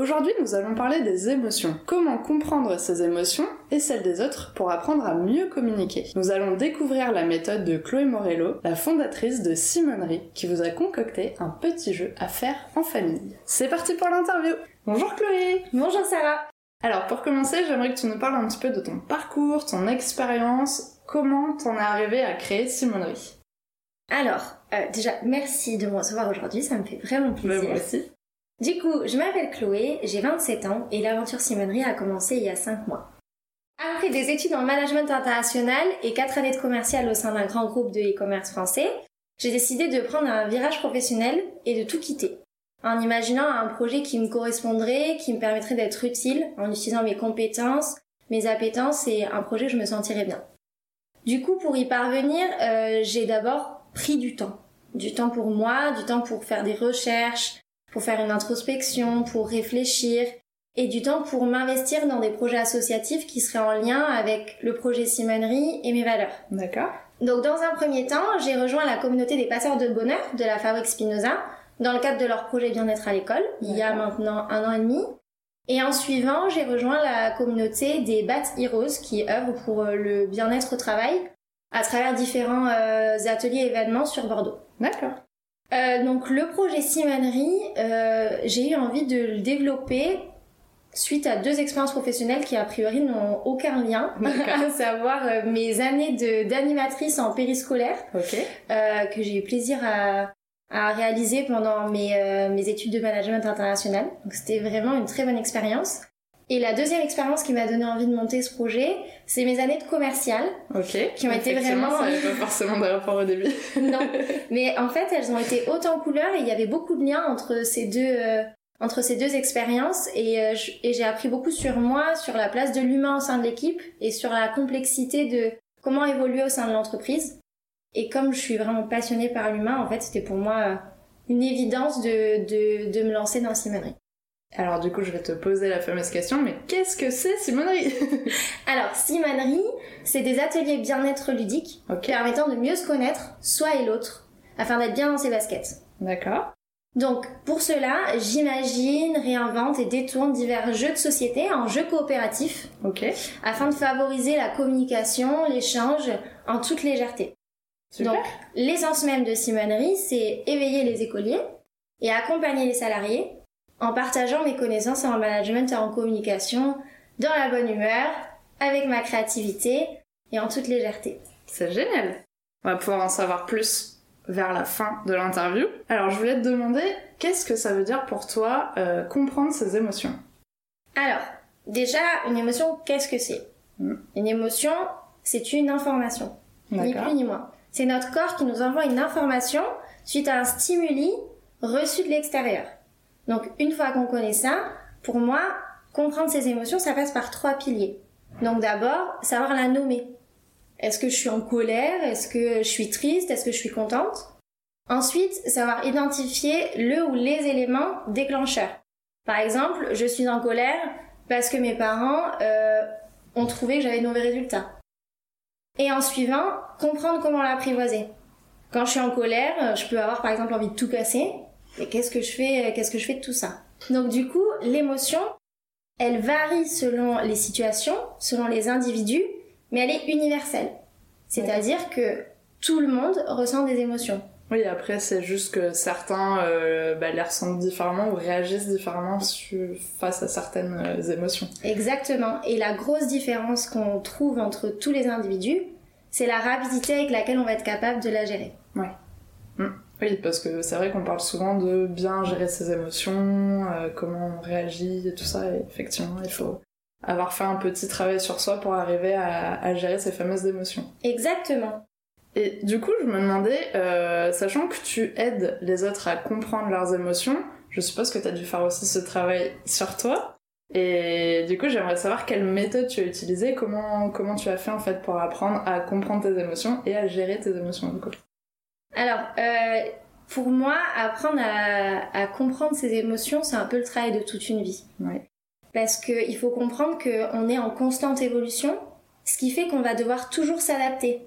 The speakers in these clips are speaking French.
Aujourd'hui, nous allons parler des émotions. Comment comprendre ces émotions et celles des autres pour apprendre à mieux communiquer. Nous allons découvrir la méthode de Chloé Morello, la fondatrice de Simonerie, qui vous a concocté un petit jeu à faire en famille. C'est parti pour l'interview Bonjour Chloé Bonjour Sarah Alors pour commencer, j'aimerais que tu nous parles un petit peu de ton parcours, ton expérience, comment t'en es arrivé à créer Simonerie? Alors, euh, déjà, merci de me recevoir aujourd'hui, ça me fait vraiment plaisir. moi aussi. Du coup, je m'appelle Chloé, j'ai 27 ans et l'aventure Simonerie a commencé il y a 5 mois. Après des études en management international et 4 années de commercial au sein d'un grand groupe de e-commerce français, j'ai décidé de prendre un virage professionnel et de tout quitter. En imaginant un projet qui me correspondrait, qui me permettrait d'être utile en utilisant mes compétences, mes appétences et un projet où je me sentirais bien. Du coup, pour y parvenir, euh, j'ai d'abord pris du temps. Du temps pour moi, du temps pour faire des recherches, pour faire une introspection, pour réfléchir, et du temps pour m'investir dans des projets associatifs qui seraient en lien avec le projet Simonerie et mes valeurs. D'accord. Donc dans un premier temps, j'ai rejoint la communauté des passeurs de bonheur de la Fabrique Spinoza dans le cadre de leur projet bien-être à l'école, il y a maintenant un an et demi. Et en suivant, j'ai rejoint la communauté des Bat Heroes qui œuvrent pour euh, le bien-être au travail à travers différents euh, ateliers et événements sur Bordeaux. D'accord. Euh, donc le projet Simonerie, euh, j'ai eu envie de le développer suite à deux expériences professionnelles qui a priori n'ont aucun lien, à savoir euh, mes années d'animatrice en périscolaire, euh, que j'ai eu plaisir à, à réaliser pendant mes, euh, mes études de management international. Donc c'était vraiment une très bonne expérience. Et la deuxième expérience qui m'a donné envie de monter ce projet, c'est mes années de commercial. Ok. Qui ont été vraiment. Ça n'avait pas forcément de rapport au début. non. Mais en fait, elles ont été hautes en couleurs et il y avait beaucoup de liens entre ces deux, euh, entre ces deux expériences et, euh, et j'ai appris beaucoup sur moi, sur la place de l'humain au sein de l'équipe et sur la complexité de comment évoluer au sein de l'entreprise. Et comme je suis vraiment passionnée par l'humain, en fait, c'était pour moi euh, une évidence de, de, de me lancer dans Simonerie. Alors du coup, je vais te poser la fameuse question, mais qu'est-ce que c'est Simonerie Alors, Simonerie, c'est des ateliers bien-être ludiques permettant de mieux se connaître, soi et l'autre, afin d'être bien dans ses baskets. D'accord. Donc, pour cela, j'imagine, réinvente et détourne divers jeux de société en jeux coopératifs. Afin de favoriser la communication, l'échange en toute légèreté. Super. Donc, l'essence même de Simonerie, c'est éveiller les écoliers et accompagner les salariés en partageant mes connaissances en management et en communication dans la bonne humeur, avec ma créativité et en toute légèreté. C'est génial. On va pouvoir en savoir plus vers la fin de l'interview. Alors je voulais te demander, qu'est-ce que ça veut dire pour toi euh, comprendre ses émotions? Alors, déjà, une émotion, qu'est-ce que c'est? Mm. Une émotion, c'est une information. Ni plus ni moins. C'est notre corps qui nous envoie une information suite à un stimuli reçu de l'extérieur. Donc une fois qu'on connaît ça, pour moi, comprendre ses émotions, ça passe par trois piliers. Donc d'abord, savoir la nommer. Est-ce que je suis en colère? Est-ce que je suis triste? Est-ce que je suis contente? Ensuite, savoir identifier le ou les éléments déclencheurs. Par exemple, je suis en colère parce que mes parents euh, ont trouvé que j'avais de mauvais résultats. Et en suivant, comprendre comment l'apprivoiser. Quand je suis en colère, je peux avoir par exemple envie de tout casser. Et qu'est-ce que je fais euh, Qu'est-ce que je fais de tout ça? Donc du coup, l'émotion, elle varie selon les situations, selon les individus, mais elle est universelle. C'est-à-dire que tout le monde ressent des émotions. Oui, après c'est juste que certains euh, bah, les ressentent différemment ou réagissent différemment su- face à certaines euh, émotions. Exactement. Et la grosse différence qu'on trouve entre tous les individus, c'est la rapidité avec laquelle on va être capable de la gérer. Oui, parce que c'est vrai qu'on parle souvent de bien gérer ses émotions, euh, comment on réagit et tout ça, et effectivement, il faut avoir fait un petit travail sur soi pour arriver à, à gérer ces fameuses émotions. Exactement. Et du coup, je me demandais, euh, sachant que tu aides les autres à comprendre leurs émotions, je suppose que tu as dû faire aussi ce travail sur toi. Et du coup, j'aimerais savoir quelle méthode tu as utilisée, comment, comment tu as fait en fait pour apprendre à comprendre tes émotions et à gérer tes émotions du coup. Alors, euh, Pour moi, apprendre à, comprendre ses émotions, c'est un peu le travail de toute une vie. Ouais. Parce qu'il faut comprendre qu'on est en constante évolution, ce qui fait qu'on va devoir toujours s'adapter.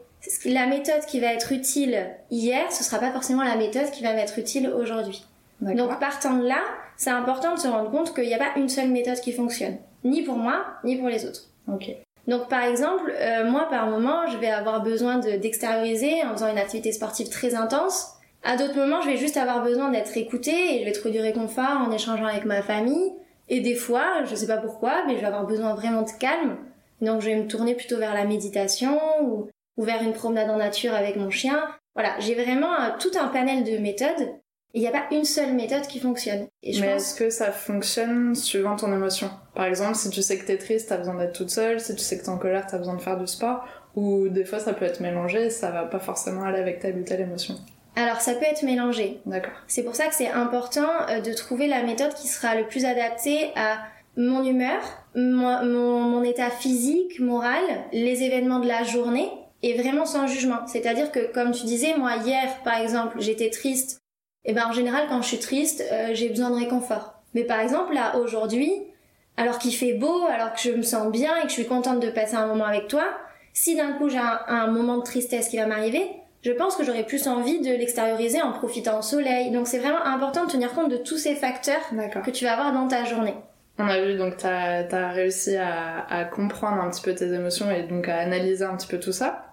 La méthode qui va être utile hier, ce sera pas forcément la méthode qui va m'être utile aujourd'hui. Donc partant de là, c'est important de se rendre compte qu'il n'y a pas une seule méthode qui fonctionne, ni pour moi, ni pour les autres. Ok. Donc par exemple, euh, moi par moment, je vais avoir besoin d'extérioriser en faisant une activité sportive très intense. À d'autres moments, je vais juste avoir besoin d'être écoutée et je vais trouver du réconfort en échangeant avec ma famille. Et des fois, je sais pas pourquoi, mais je vais avoir besoin vraiment de calme. Donc je vais me tourner plutôt vers la méditation ou, ou vers une promenade en nature avec mon chien. Voilà, j'ai vraiment euh, tout un panel de méthodes il n'y a pas une seule méthode qui fonctionne. Et Mais est-ce que ça fonctionne suivant ton émotion? Par exemple, si tu sais que t'es triste, t'as besoin d'être toute seule. Si tu sais que t'es en colère, t'as besoin de faire du sport. Ou des fois, ça peut être mélangé, ça va pas forcément aller avec telle ou telle émotion. Alors, ça peut être mélangé. D'accord. C'est pour ça que c'est important euh, de trouver la méthode qui sera le plus adaptée à mon humeur, mon, mon état physique, moral, les événements de la journée, et vraiment sans jugement. C'est-à-dire que, comme tu disais, moi, hier, par exemple, j'étais triste et eh ben en général quand je suis triste, euh, j'ai besoin de réconfort. Mais par exemple là aujourd'hui, alors qu'il fait beau, alors que je me sens bien et que je suis contente de passer un moment avec toi, si d'un coup j'ai un, moment de tristesse qui va m'arriver, je pense que j'aurais plus envie de l'extérioriser en profitant au soleil. Donc c'est vraiment important de tenir compte de tous ces facteurs que tu vas avoir dans ta journée. On a vu donc tu as, réussi à, à comprendre un petit peu tes émotions et donc à analyser un petit peu tout ça.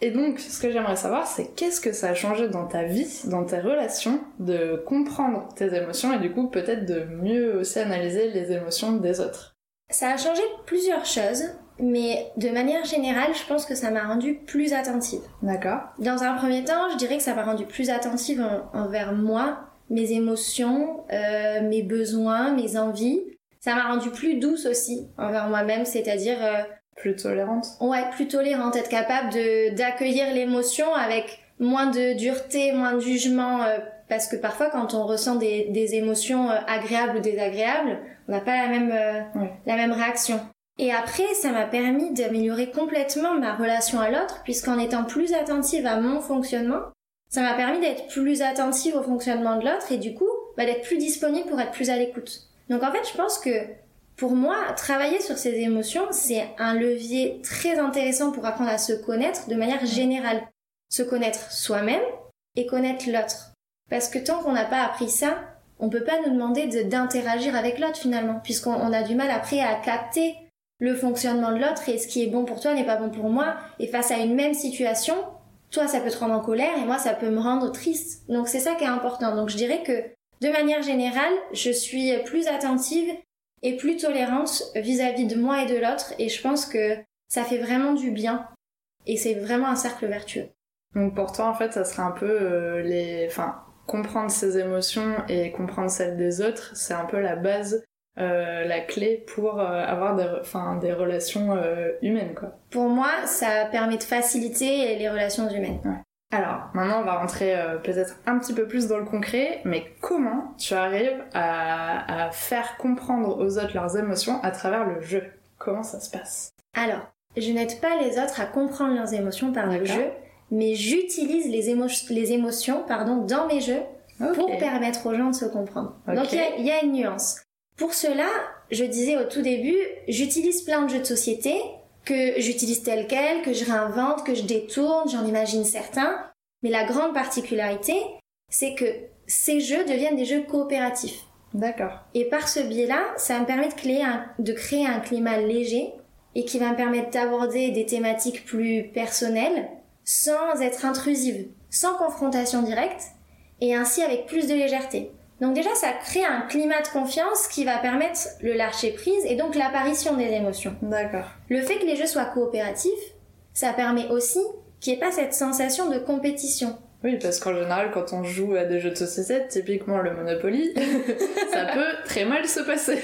Et donc, ce que j'aimerais savoir, c'est qu'est-ce que ça a changé dans ta vie, dans tes relations, de comprendre tes émotions et du coup peut-être de mieux aussi analyser les émotions des autres? Ça a changé plusieurs choses, mais de manière générale, je pense que ça m'a rendue plus attentive. D'accord. Dans un premier temps, je dirais que ça m'a rendue plus attentive envers moi, mes émotions, euh, mes besoins, mes envies. Ça m'a rendue plus douce aussi envers moi-même, c'est-à-dire euh, plus tolérante Ouais, plus tolérante, être capable de d'accueillir l'émotion avec moins de dureté, moins de jugement, euh, parce que parfois quand on ressent des, des émotions euh, agréables ou désagréables, on n'a pas la même, euh, la même réaction. Et après, ça m'a permis d'améliorer complètement ma relation à l'autre, puisqu'en étant plus attentive à mon fonctionnement, ça m'a permis d'être plus attentive au fonctionnement de l'autre et du coup, bah, d'être plus disponible pour être plus à l'écoute. Donc en fait, je pense que pour moi, travailler sur ces émotions, c'est un levier très intéressant pour apprendre à se connaître de manière générale. Se connaître soi-même et connaître l'autre. Parce que tant qu'on n'a pas appris ça, on peut pas nous demander d'interagir avec l'autre finalement, puisqu'on a du mal après à capter le fonctionnement de l'autre et ce qui est bon pour toi n'est pas bon pour moi. Et face à une même situation, toi ça peut te rendre en colère et moi ça peut me rendre triste. Donc c'est ça qui est important. Donc je dirais que de manière générale, je suis plus attentive et plus tolérante vis-à-vis de moi et de l'autre et je pense que ça fait vraiment du bien et c'est vraiment un cercle vertueux. Donc pour toi en fait ça serait un peu euh, les enfin comprendre ses émotions et comprendre celles des autres, c'est un peu la base euh, la clé pour euh, avoir des, enfin, des relations humaines quoi. Pour moi, ça permet de faciliter les relations humaines. Alors, maintenant, on va rentrer euh, peut-être un petit peu plus dans le concret, mais comment tu arrives à, faire comprendre aux autres leurs émotions à travers le jeu? Comment ça se passe? Alors, je n'aide pas les autres à comprendre leurs émotions par le jeu, mais j'utilise les, les, émotions pardon, dans mes jeux pour permettre aux gens de se comprendre. Donc, il y, a une nuance. Pour cela, je disais au tout début, j'utilise plein de jeux de société que j'utilise tel quel, que je réinvente, que je détourne, j'en imagine certains. Mais la grande particularité, c'est que ces jeux deviennent des jeux coopératifs. D'accord. Et par ce biais-là, ça me permet de créer, un, de créer un climat léger et qui va me permettre d'aborder des thématiques plus personnelles sans être intrusive, sans confrontation directe et ainsi avec plus de légèreté. Donc déjà, ça crée un climat de confiance qui va permettre le lâcher prise et donc l'apparition des émotions. D'accord. Le fait que les jeux soient coopératifs, ça permet aussi qu'il n'y ait pas cette sensation de compétition. Oui, parce qu'en général, quand on joue à des jeux de société, typiquement le Monopoly, ça peut très mal se passer.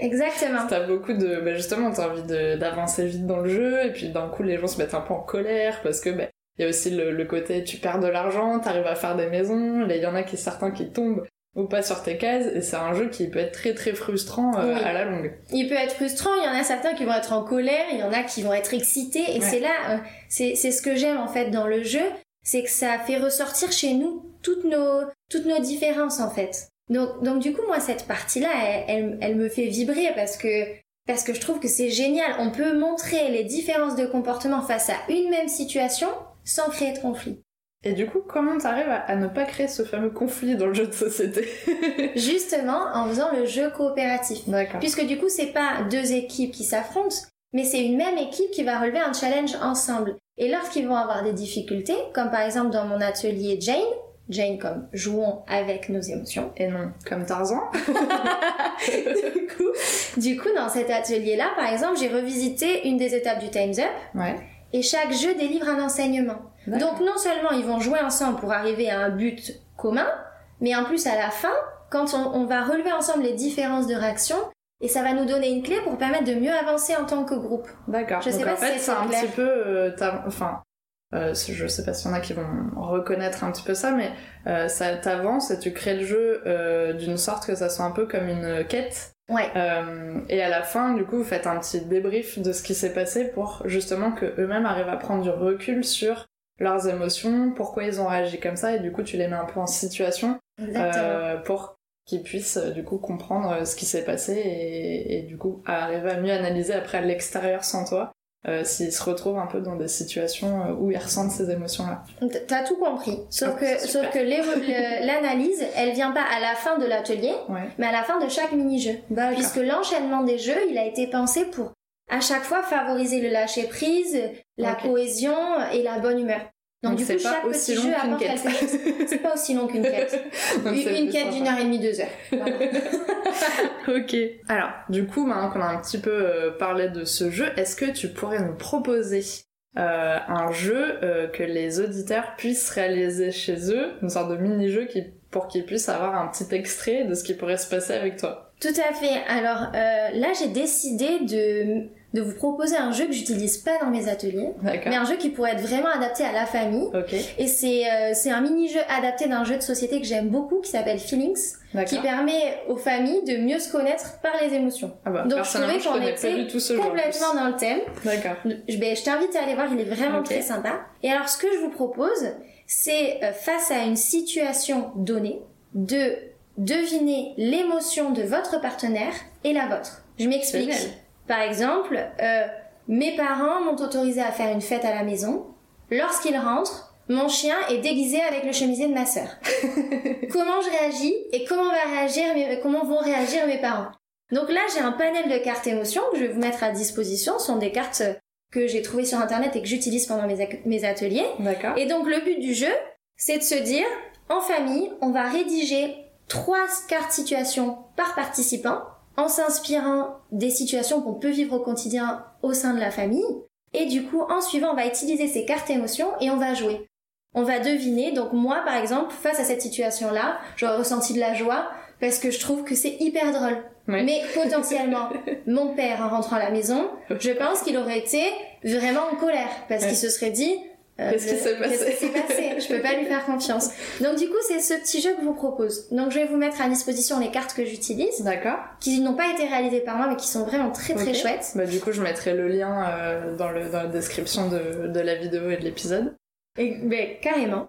Exactement. T'as beaucoup de, bah justement, t'as envie d'avancer vite dans le jeu, et puis d'un coup, les gens se mettent un peu en colère parce que, bah, il y a aussi le, le, côté tu perds de l'argent, t'arrives à faire des maisons, il y en a qui certains qui tombent ou pas sur tes cases et c'est un jeu qui peut être très très frustrant euh, à la longue. Il peut être frustrant, il y en a certains qui vont être en colère, il y en a qui vont être excités et c'est là euh, c'est c'est ce que j'aime en fait dans le jeu, c'est que ça fait ressortir chez nous toutes nos, toutes nos différences en fait. Donc, donc du coup, moi, cette partie-là, elle, elle, me fait vibrer parce que, parce que je trouve que c'est génial. On peut montrer les différences de comportement face à une même situation sans créer de conflit. Et du coup, comment t'arrives à, à ne pas créer ce fameux conflit dans le jeu de société Justement, en faisant le jeu coopératif. D'accord. Puisque du coup, c'est pas deux équipes qui s'affrontent, mais c'est une même équipe qui va relever un challenge ensemble. Et lorsqu'ils vont avoir des difficultés, comme par exemple dans mon atelier Jane, Jane comme jouons avec nos émotions. Et non comme Tarzan. du, coup, du coup, dans cet atelier-là, par exemple, j'ai revisité une des étapes du Time's Up. Ouais. Et chaque jeu délivre un enseignement. Donc non seulement ils vont jouer ensemble pour arriver à un but commun, mais en plus à la fin, quand on, on va relever ensemble les différences de réaction, et ça va nous donner une clé pour permettre de mieux avancer en tant que groupe. D'accord. Je sais pas en fait, c'est un petit peu, euh, enfin, euh, je sais pas s'il y en a qui vont reconnaître un petit peu ça, mais euh, ça t'avance et tu crées le jeu euh, d'une sorte que ça soit un peu comme une quête. Ouais. Et à la fin, du coup, vous faites un petit débrief de ce qui s'est passé pour justement que eux-mêmes arrivent à prendre du recul sur leurs émotions, pourquoi ils ont réagi comme ça, et du coup, tu les mets un peu en situation euh, pour qu'ils puissent du coup comprendre ce qui s'est passé et, et, du coup arriver à mieux analyser après à l'extérieur sans toi euh, s'ils se retrouvent un peu dans des situations euh, où ils ressentent ces émotions-là. T'as tout compris. Sauf que, sauf que l'analyse, elle vient pas à la fin de l'atelier, mais à la fin de chaque mini-jeu. Puisque l'enchaînement des jeux, il a été pensé pour à chaque fois favoriser le lâcher prise, la cohésion et la bonne humeur. Donc, du coup, chaque petit jeu apporte quelque chose. C'est pas aussi long qu'une quête. une, quête d'une heure et demie, deux heures. ok. Alors, du coup, maintenant qu'on a un petit peu euh, parlé de ce jeu, est-ce que tu pourrais nous proposer euh, un jeu euh, que les auditeurs puissent réaliser chez eux, une sorte de mini-jeu qui, pour qu'ils puissent avoir un petit extrait de ce qui pourrait se passer avec toi Tout à fait. Alors là, j'ai décidé de de vous proposer un jeu que j'utilise pas dans mes ateliers, mais un jeu qui pourrait être vraiment adapté à la famille. Et c'est euh, c'est un mini-jeu adapté d'un jeu de société que j'aime beaucoup qui s'appelle Feelings, qui permet aux familles de mieux se connaître par les émotions. Ah bah, Donc je trouvais qu'on était complètement dans le thème. D'accord. Je, ben, je t'invite à aller voir, il est vraiment très sympa. Et alors ce que je vous propose, c'est euh, face à une situation donnée, de deviner l'émotion de votre partenaire et la vôtre. Je m'explique. Par exemple, euh, mes parents m'ont autorisé à faire une fête à la maison. Lorsqu'ils rentrent, mon chien est déguisé avec le chemisier de ma sœur. comment je réagis et comment va réagir comment vont réagir mes parents? Donc là, j'ai un panel de cartes émotions que je vais vous mettre à disposition. Ce sont des cartes que j'ai trouvées sur internet et que j'utilise pendant mes, mes ateliers. D'accord. Et donc le but du jeu, c'est de se dire, en famille, on va rédiger trois cartes situations par participant en s'inspirant des situations qu'on peut vivre au quotidien au sein de la famille. Et du coup, en suivant, on va utiliser ces cartes émotions et on va jouer. On va deviner. Donc moi, par exemple, face à cette situation-là, j'aurais ressenti de la joie parce que je trouve que c'est hyper drôle. Mais potentiellement, mon père, en rentrant à la maison, je pense qu'il aurait été vraiment en colère parce qu'il se serait dit, euh, Qu'est-ce qui s'est passé Qu'est-ce qui s'est passé Je peux pas lui faire confiance. Donc du coup, c'est ce petit jeu que je vous propose. Donc je vais vous mettre à disposition les cartes que j'utilise. D'accord. Qui n'ont pas été réalisées par moi, mais qui sont vraiment très très chouettes. Bah du coup, je mettrai le lien euh, dans, le, dans la description de, de la vidéo et de l'épisode. Et ben, carrément.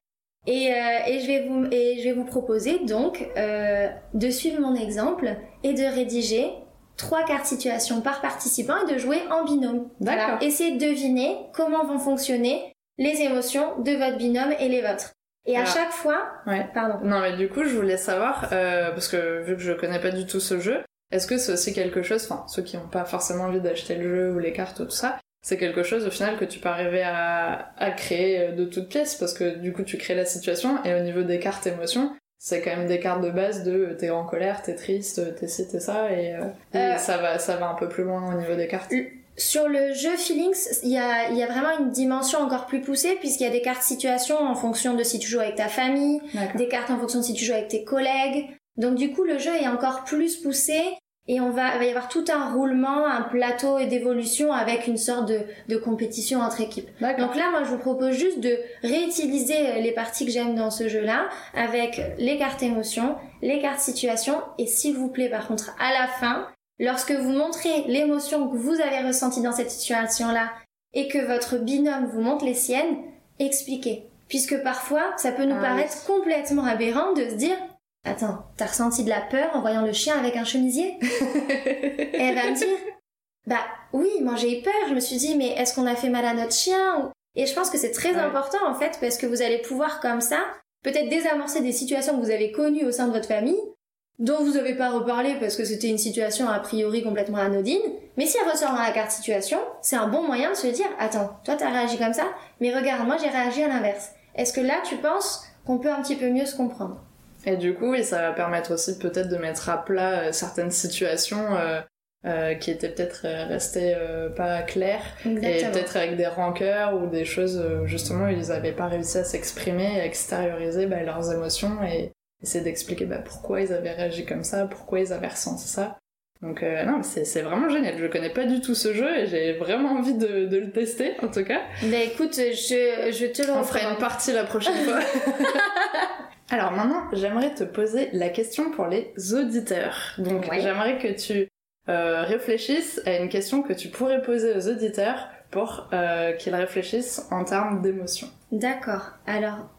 Et, euh, et, je vais vous et je vais vous proposer donc euh, de suivre mon exemple et de rédiger trois cartes situations par participant et de jouer en binôme. D'accord. Voilà. Essayez de deviner comment vont fonctionner les émotions de votre binôme et les vôtres. Et à chaque fois, ouais. pardon. Non, mais du coup, je voulais savoir euh, parce que vu que je connais pas du tout ce jeu, est-ce que c'est aussi quelque chose, enfin ceux qui n'ont pas forcément envie d'acheter le jeu ou les cartes ou tout ça, c'est quelque chose au final que tu peux arriver à, à créer euh, de toutes pièces parce que du coup tu crées la situation et au niveau des cartes émotions, c'est quand même des cartes de base de t'es en colère, t'es triste, t'es ci, t'es ça et, euh, et euh, ça va ça va un peu plus loin au niveau des cartes. Sur le jeu Feelings, il y a, y a, vraiment une dimension encore plus poussée puisqu'il y a des cartes situation en fonction de si tu joues avec ta famille, des cartes en fonction de si tu joues avec tes collègues. Donc du coup, le jeu est encore plus poussé et on va, il va y avoir tout un roulement, un plateau d'évolution avec une sorte de, de compétition entre équipes. Donc là, moi, je vous propose juste de réutiliser les parties que j'aime dans ce jeu-là avec les cartes émotions, les cartes situation et s'il vous plaît, par contre, à la fin, Lorsque vous montrez l'émotion que vous avez ressentie dans cette situation-là et que votre binôme vous montre les siennes, expliquez. Puisque parfois, ça peut nous Ah paraître complètement aberrant de se dire Attends, t'as ressenti de la peur en voyant le chien avec un chemisier? Et elle va me dire Bah oui, moi j'ai eu peur. Je me suis dit Mais est-ce qu'on a fait mal à notre chien Et je pense que c'est très Ouais. important en fait parce que vous allez pouvoir comme ça peut-être désamorcer des situations que vous avez connues au sein de votre famille dont vous n'avez pas reparlé parce que c'était une situation a priori complètement anodine. Mais si elle ressort dans la carte situation, c'est un bon moyen de se dire Attends, toi t'as réagi comme ça, mais regarde, moi j'ai réagi à l'inverse. Est-ce que là tu penses qu'on peut un petit peu mieux se comprendre? Et du coup, oui, ça va permettre aussi peut-être de mettre à plat euh, certaines situations euh, euh, qui étaient peut-être restées euh, pas claires. Et peut-être avec des rancœurs ou des choses euh, justement où ils n'avaient pas réussi à s'exprimer, à extérioriser bah, leurs émotions et essayer d'expliquer bah, pourquoi ils avaient réagi comme ça, pourquoi ils avaient ressenti ça. Donc euh, non, c'est vraiment génial. Je connais pas du tout ce jeu et j'ai vraiment envie de, de le tester en tout cas. Bah écoute, je, je te le On fera une partie la prochaine fois. Alors maintenant, j'aimerais te poser la question pour les auditeurs. Donc Ouais. j'aimerais que tu euh, réfléchisses à une question que tu pourrais poser aux auditeurs pour euh, qu'ils réfléchissent en termes d'émotion. D'accord. Alors,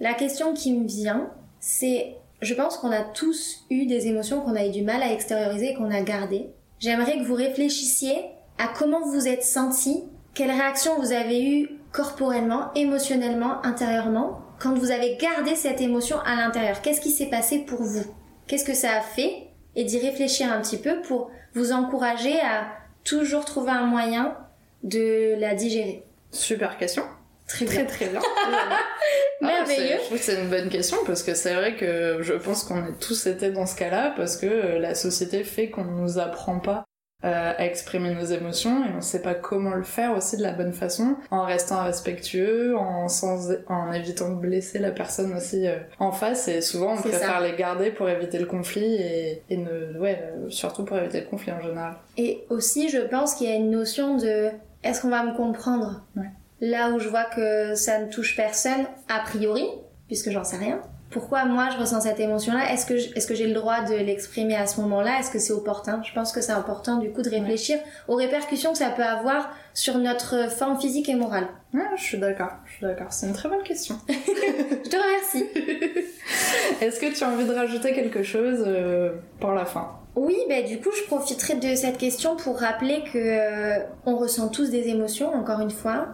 la question qui me vient, c'est, je pense qu'on a tous eu des émotions qu'on a eu du mal à extérioriser et qu'on a gardées. J'aimerais que vous réfléchissiez à comment vous êtes senti, quelles réactions vous avez eues corporellement, émotionnellement, intérieurement, quand vous avez gardé cette émotion à l'intérieur. Qu'est-ce qui s'est passé pour vous? Qu'est-ce que ça a fait? Et d'y réfléchir un petit peu pour vous encourager à toujours trouver un moyen de la digérer. Super question. Très Très très bien. Merveilleux. Ah, c'est- je trouve que c'est une bonne question parce que c'est vrai que je pense qu'on a tous été dans ce cas-là parce que euh, la société fait qu'on nous apprend pas euh, à exprimer nos émotions et on sait pas comment le faire aussi de la bonne façon en restant respectueux, en, sans, en évitant de blesser la personne aussi euh, en face et souvent on préfère ça. les garder pour éviter le conflit et, et ne, ouais, euh, surtout pour éviter le conflit en général. Et aussi, je pense qu'il y a une notion de est-ce qu'on va me comprendre? Ouais. Là où je vois que ça ne touche personne, a priori, puisque j'en sais rien. Pourquoi moi je ressens cette émotion-là? Est-ce que est-ce que j'ai le droit de l'exprimer à ce moment-là? Est-ce que c'est opportun? Je pense que c'est important du coup de réfléchir aux répercussions que ça peut avoir sur notre forme physique et morale. Ouais, je suis d'accord, je suis d'accord. C'est une très bonne question. Je te remercie. Est-ce que tu as envie de rajouter quelque chose euh, pour la fin? Oui, bah du coup, je profiterai de cette question pour rappeler que euh, on ressent tous des émotions, encore une fois,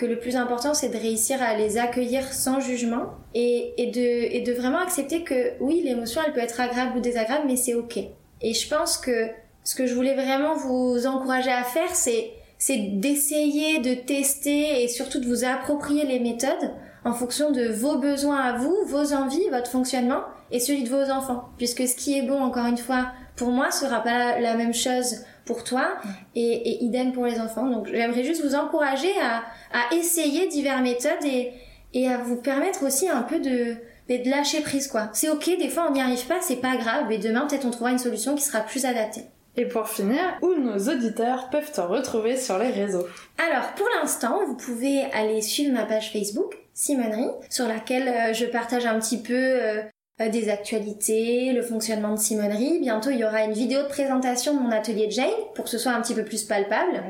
que le plus important c'est de réussir à les accueillir sans jugement et, de, vraiment accepter que oui, l'émotion elle peut être agréable ou désagréable, mais c'est ok. Et je pense que ce que je voulais vraiment vous encourager à faire, c'est c'est d'essayer de tester et surtout de vous approprier les méthodes en fonction de vos besoins à vous, vos envies, votre fonctionnement et celui de vos enfants. Puisque ce qui est bon, encore une fois, pour moi, sera pas la même chose pour toi et, et idem pour les enfants. Donc j'aimerais juste vous encourager à, à essayer diverses méthodes et, et à vous permettre aussi un peu de, mais de lâcher prise quoi. C'est ok, des fois on n'y arrive pas, c'est pas grave, et demain peut-être on trouvera une solution qui sera plus adaptée. Et pour finir, où nos auditeurs peuvent te retrouver sur les réseaux? Alors, pour l'instant, vous pouvez aller suivre ma page Facebook, Simonerie, sur laquelle euh, je partage un petit peu euh, des actualités, le fonctionnement de Simonerie. Bientôt, il y aura une vidéo de présentation de mon atelier Jane pour que ce soit un petit peu plus palpable.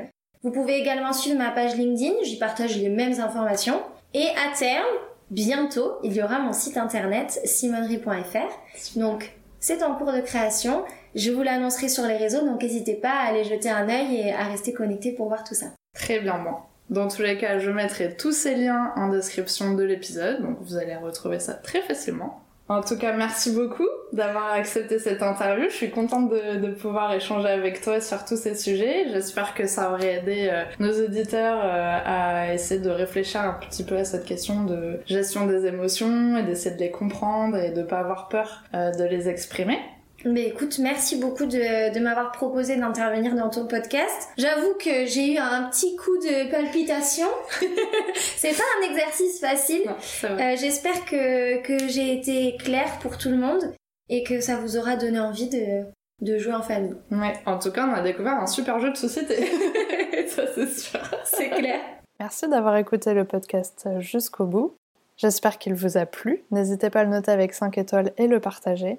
Vous pouvez également suivre ma page LinkedIn, j'y partage les mêmes informations. Et à terme, bientôt, il y aura mon site internet simonerie.fr. Donc, c'est en cours de création. Je vous l'annoncerai sur les réseaux, donc n'hésitez pas à aller jeter un œil et à rester connecté pour voir tout ça. Très bien, bon. Dans tous les cas, je mettrai tous ces liens en description de l'épisode, donc vous allez retrouver ça très facilement. En tout cas, merci beaucoup d'avoir accepté cette interview. Je suis contente de, pouvoir échanger avec toi sur tous ces sujets. J'espère que ça aurait aidé euh, nos auditeurs euh, à essayer de réfléchir un petit peu à cette question de gestion des émotions et d'essayer de les comprendre et de pas avoir peur euh, de les exprimer. Mais écoute, merci beaucoup de, de m'avoir proposé d'intervenir dans ton podcast. J'avoue que j'ai eu un petit coup de palpitation. C'est pas un exercice facile. Euh, J'espère que, que j'ai été claire pour tout le monde et que ça vous aura donné envie de, de jouer en famille. Ouais, en tout cas, on a découvert un super jeu de société. ça, c'est sûr. C'est clair. Merci d'avoir écouté le podcast jusqu'au bout. J'espère qu'il vous a plu. N'hésitez pas à le noter avec 5 étoiles et le partager.